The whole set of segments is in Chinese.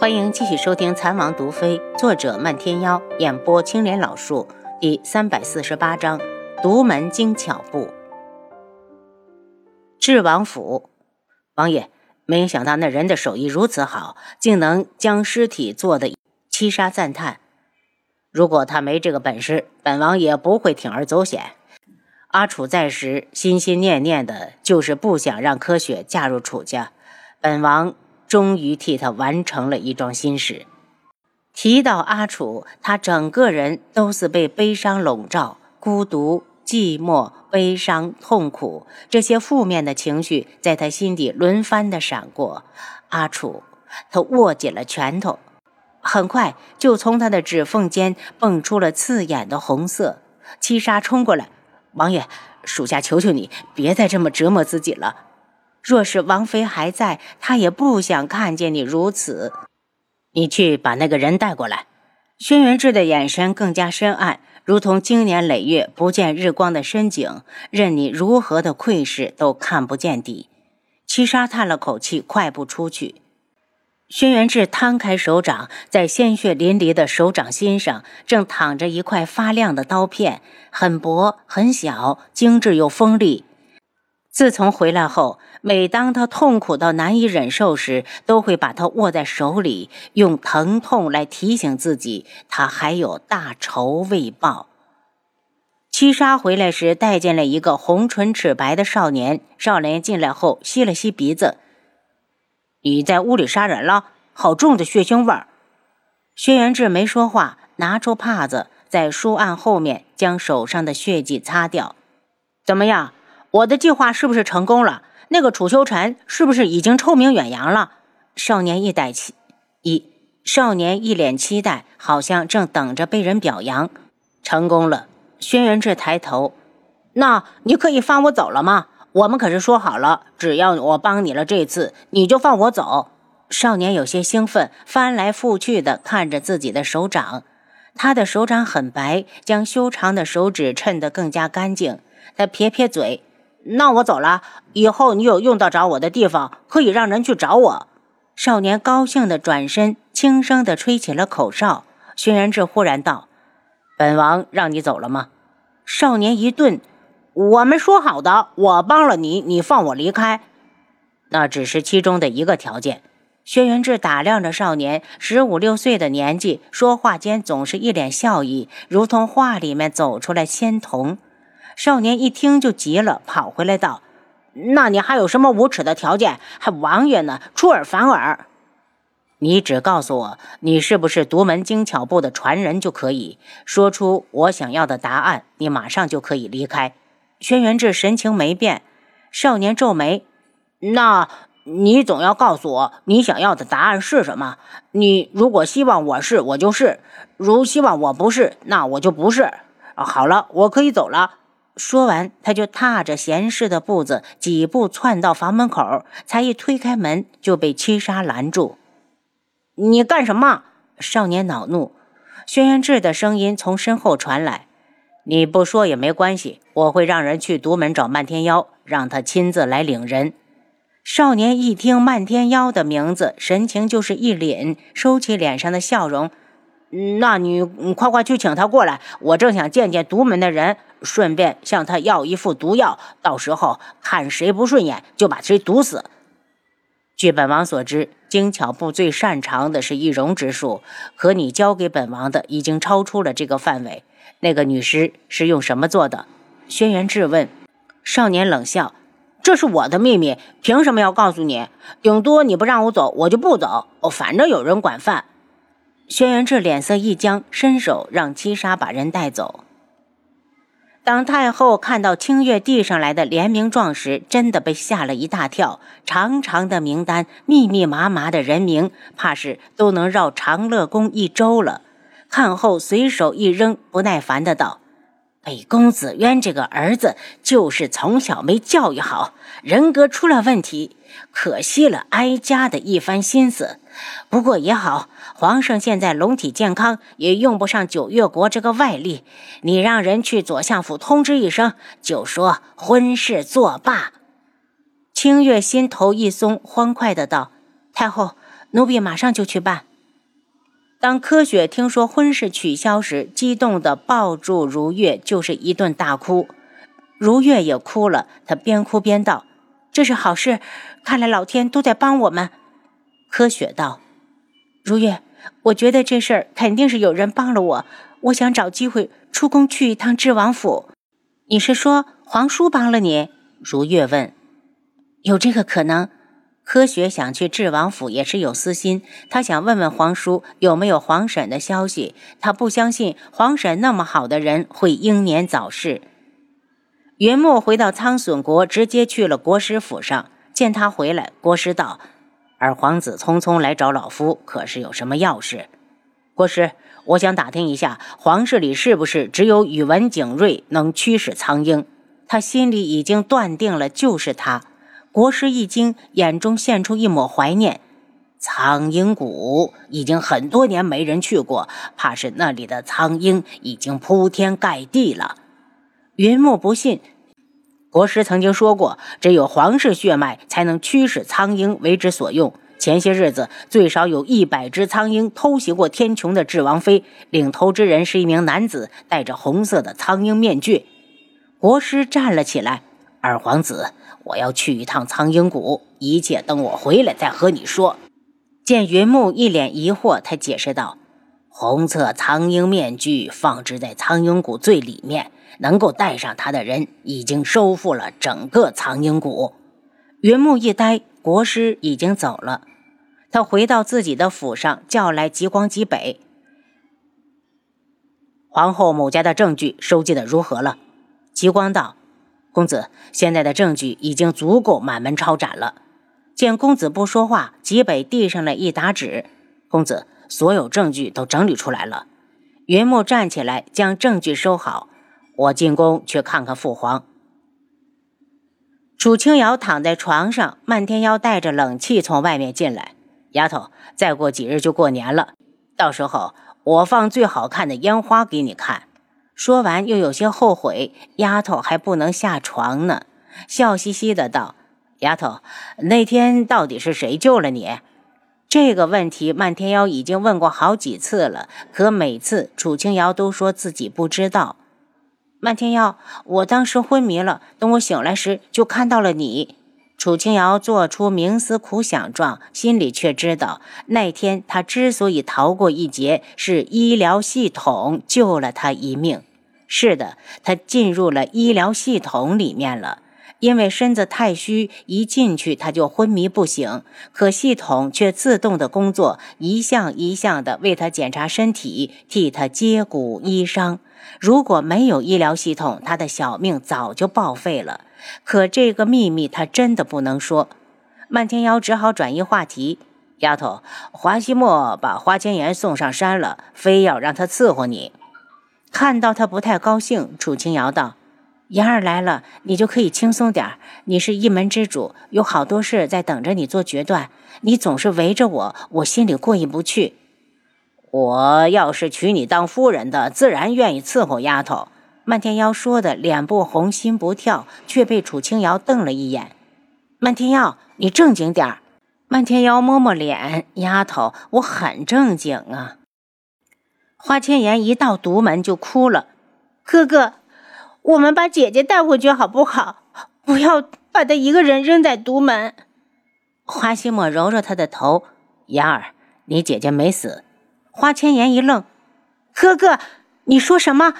欢迎继续收听《残王毒妃》，作者漫天妖，演播青莲老树，第三百四十八章：独门精巧部。智王府，王爷，没想到那人的手艺如此好，竟能将尸体做的。七杀赞叹：如果他没这个本事，本王也不会铤而走险。阿楚在时，心心念念的就是不想让柯雪嫁入楚家。本王。终于替他完成了一桩心事。提到阿楚，他整个人都是被悲伤笼罩，孤独、寂寞、悲伤、痛苦这些负面的情绪在他心底轮番的闪过。阿楚，他握紧了拳头，很快就从他的指缝间蹦出了刺眼的红色。七杀冲过来，王爷，属下求求你，别再这么折磨自己了。若是王妃还在，她也不想看见你如此。你去把那个人带过来。轩辕志的眼神更加深暗，如同经年累月不见日光的深井，任你如何的窥视都看不见底。七杀叹了口气，快步出去。轩辕志摊开手掌，在鲜血淋漓的手掌心上，正躺着一块发亮的刀片，很薄很小，精致又锋利。自从回来后，每当他痛苦到难以忍受时，都会把它握在手里，用疼痛来提醒自己，他还有大仇未报。七杀回来时，带进了一个红唇齿白的少年。少年进来后，吸了吸鼻子：“你在屋里杀人了？好重的血腥味儿！”轩辕志没说话，拿出帕子，在书案后面将手上的血迹擦掉。怎么样？我的计划是不是成功了？那个楚修尘是不是已经臭名远扬了？少年一歹期一少年一脸期待，好像正等着被人表扬。成功了。轩辕志抬头，那你可以放我走了吗？我们可是说好了，只要我帮你了这次，你就放我走。少年有些兴奋，翻来覆去的看着自己的手掌。他的手掌很白，将修长的手指衬得更加干净。他撇撇嘴。那我走了，以后你有用得着我的地方，可以让人去找我。少年高兴地转身，轻声地吹起了口哨。轩辕志忽然道：“本王让你走了吗？”少年一顿：“我们说好的，我帮了你，你放我离开，那只是其中的一个条件。”轩辕志打量着少年，十五六岁的年纪，说话间总是一脸笑意，如同画里面走出来仙童。少年一听就急了，跑回来道：“那你还有什么无耻的条件？还王爷呢？出尔反尔！你只告诉我你是不是独门精巧部的传人就可以。说出我想要的答案，你马上就可以离开。”轩辕志神情没变。少年皱眉：“那你总要告诉我你想要的答案是什么？你如果希望我是，我就是；如希望我不是，那我就不是。好了，我可以走了。”说完，他就踏着闲适的步子，几步窜到房门口，才一推开门，就被七杀拦住。“你干什么？”少年恼怒。轩辕志的声音从身后传来：“你不说也没关系，我会让人去独门找漫天妖，让他亲自来领人。”少年一听漫天妖的名字，神情就是一凛，收起脸上的笑容。那你快快去请他过来，我正想见见独门的人，顺便向他要一副毒药，到时候看谁不顺眼就把谁毒死。据本王所知，精巧部最擅长的是易容之术，可你交给本王的已经超出了这个范围。那个女尸是用什么做的？轩辕质问。少年冷笑：“这是我的秘密，凭什么要告诉你？顶多你不让我走，我就不走。哦，反正有人管饭。”轩辕志脸色一僵，伸手让七杀把人带走。当太后看到清月递上来的联名状时，真的被吓了一大跳。长长的名单，密密麻麻的人名，怕是都能绕长乐宫一周了。看后随手一扔，不耐烦的道：“北宫子渊这个儿子，就是从小没教育好，人格出了问题，可惜了哀家的一番心思。不过也好。”皇上现在龙体健康，也用不上九月国这个外力。你让人去左相府通知一声，就说婚事作罢。清月心头一松，欢快的道：“太后，奴婢马上就去办。”当柯雪听说婚事取消时，激动地抱住如月，就是一顿大哭。如月也哭了，她边哭边道：“这是好事，看来老天都在帮我们。”柯雪道：“如月，我觉得这事儿肯定是有人帮了我，我想找机会出宫去一趟智王府。”你是说皇叔帮了你？如月问。有这个可能。柯雪想去智王府也是有私心，他想问问皇叔有没有皇婶的消息。他不相信皇婶那么好的人会英年早逝。云木回到苍隼国，直接去了国师府上。见他回来，国师道：“二皇子匆匆来找老夫，可是有什么要事？”国师，我想打听一下，皇室里是不是只有宇文景睿能驱使苍鹰？他心里已经断定了，就是他。国师一惊，眼中现出一抹怀念。苍鹰谷已经很多年没人去过，怕是那里的苍鹰已经铺天盖地了。云木不信，国师曾经说过，只有皇室血脉才能驱使苍鹰为之所用。前些日子，最少有一百只苍鹰偷袭过天穹的智王妃，领头之人是一名男子，戴着红色的苍鹰面具。国师站了起来，二皇子。我要去一趟苍鹰谷，一切等我回来再和你说。见云木一脸疑惑，他解释道：“红色苍鹰面具放置在苍鹰谷最里面，能够戴上它的人已经收复了整个苍鹰谷。”云木一呆，国师已经走了。他回到自己的府上，叫来极光极北。皇后母家的证据收集的如何了？极光道。公子，现在的证据已经足够满门抄斩了。见公子不说话，吉北递上了一沓纸。公子，所有证据都整理出来了。云木站起来，将证据收好。我进宫去看看父皇。楚清瑶躺在床上，漫天妖带着冷气从外面进来。丫头，再过几日就过年了，到时候我放最好看的烟花给你看。说完，又有些后悔，丫头还不能下床呢，笑嘻嘻的道：“丫头，那天到底是谁救了你？”这个问题，漫天妖已经问过好几次了，可每次楚清瑶都说自己不知道。漫天妖，我当时昏迷了，等我醒来时，就看到了你。楚清瑶做出冥思苦想状，心里却知道，那天他之所以逃过一劫，是医疗系统救了他一命。是的，他进入了医疗系统里面了。因为身子太虚，一进去他就昏迷不醒。可系统却自动的工作，一项一项的为他检查身体，替他接骨医伤。如果没有医疗系统，他的小命早就报废了。可这个秘密他真的不能说，漫天妖只好转移话题。丫头，华西莫把花千颜送上山了，非要让他伺候你。看到他不太高兴，楚清瑶道：“妍儿来了，你就可以轻松点你是一门之主，有好多事在等着你做决断。你总是围着我，我心里过意不去。我要是娶你当夫人的，自然愿意伺候丫头。”漫天妖说的脸不红心不跳，却被楚清瑶瞪了一眼。漫天妖，你正经点儿。漫天妖摸摸脸，丫头，我很正经啊。花千颜一到独门就哭了。哥哥，我们把姐姐带回去好不好？不要把她一个人扔在独门。花希墨揉揉她的头，妍儿，你姐姐没死。花千颜一愣，哥哥，你说什么？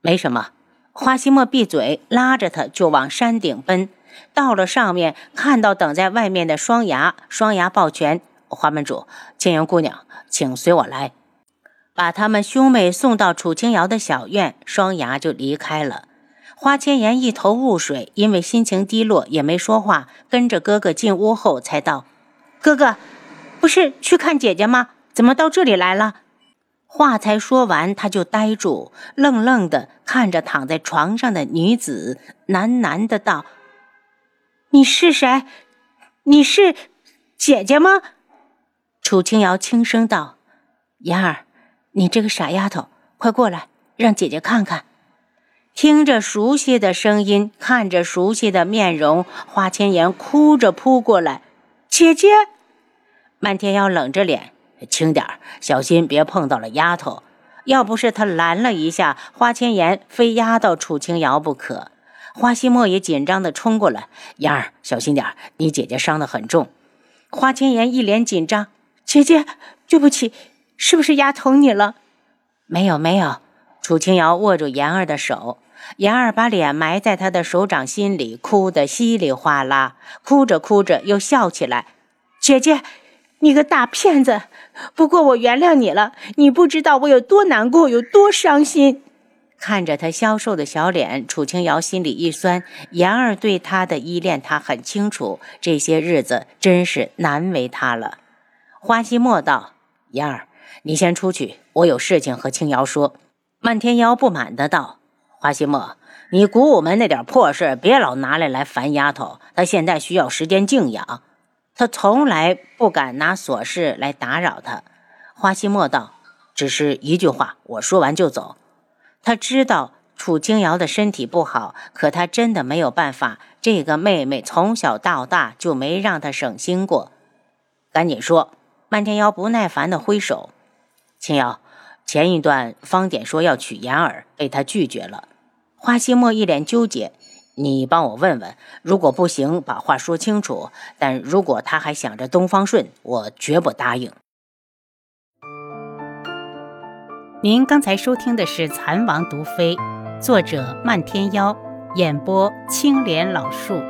没什么，花希墨闭嘴，拉着他就往山顶奔。到了上面，看到等在外面的双牙，双牙抱拳：“花门主，千颜姑娘，请随我来。”把他们兄妹送到楚清瑶的小院，双牙就离开了。花千颜一头雾水，因为心情低落，也没说话。跟着哥哥进屋后，才道：“哥哥，不是去看姐姐吗？怎么到这里来了？”话才说完，他就呆住，愣愣的看着躺在床上的女子，喃喃的道：“你是谁？你是姐姐吗？”楚清瑶轻声道：“妍儿，你这个傻丫头，快过来，让姐姐看看。”听着熟悉的声音，看着熟悉的面容，花千颜哭着扑过来：“姐姐！”漫天妖冷着脸：“轻点儿，小心别碰到了丫头。要不是他拦了一下，花千颜非压到楚清瑶不可。花希墨也紧张地冲过来：“妍儿，小心点，你姐姐伤得很重。”花千颜一脸紧张：“姐姐，对不起，是不是压疼你了？”“没有，没有。”楚清瑶握住妍儿的手，妍儿把脸埋在他的手掌心里，哭得稀里哗啦。哭着哭着又笑起来：“姐姐。”你个大骗子！不过我原谅你了。你不知道我有多难过，有多伤心。看着他消瘦的小脸，楚清瑶心里一酸。妍儿对他的依恋，他很清楚。这些日子真是难为他了。花希墨道：“妍儿，你先出去，我有事情和青瑶说。”漫天妖不满的道：“花希墨，你古武门那点破事，别老拿来来烦丫头。她现在需要时间静养。”她从来不敢拿琐事来打扰她。花希墨道：“只是一句话，我说完就走。”他知道楚青瑶的身体不好，可他真的没有办法。这个妹妹从小到大就没让他省心过。赶紧说！漫天妖不耐烦地挥手：“青瑶，前一段方典说要娶妍儿，被他拒绝了。”花希墨一脸纠结。你帮我问问，如果不行，把话说清楚。但如果他还想着东方顺，我绝不答应。您刚才收听的是《蚕王毒妃》，作者漫天妖，演播青莲老树。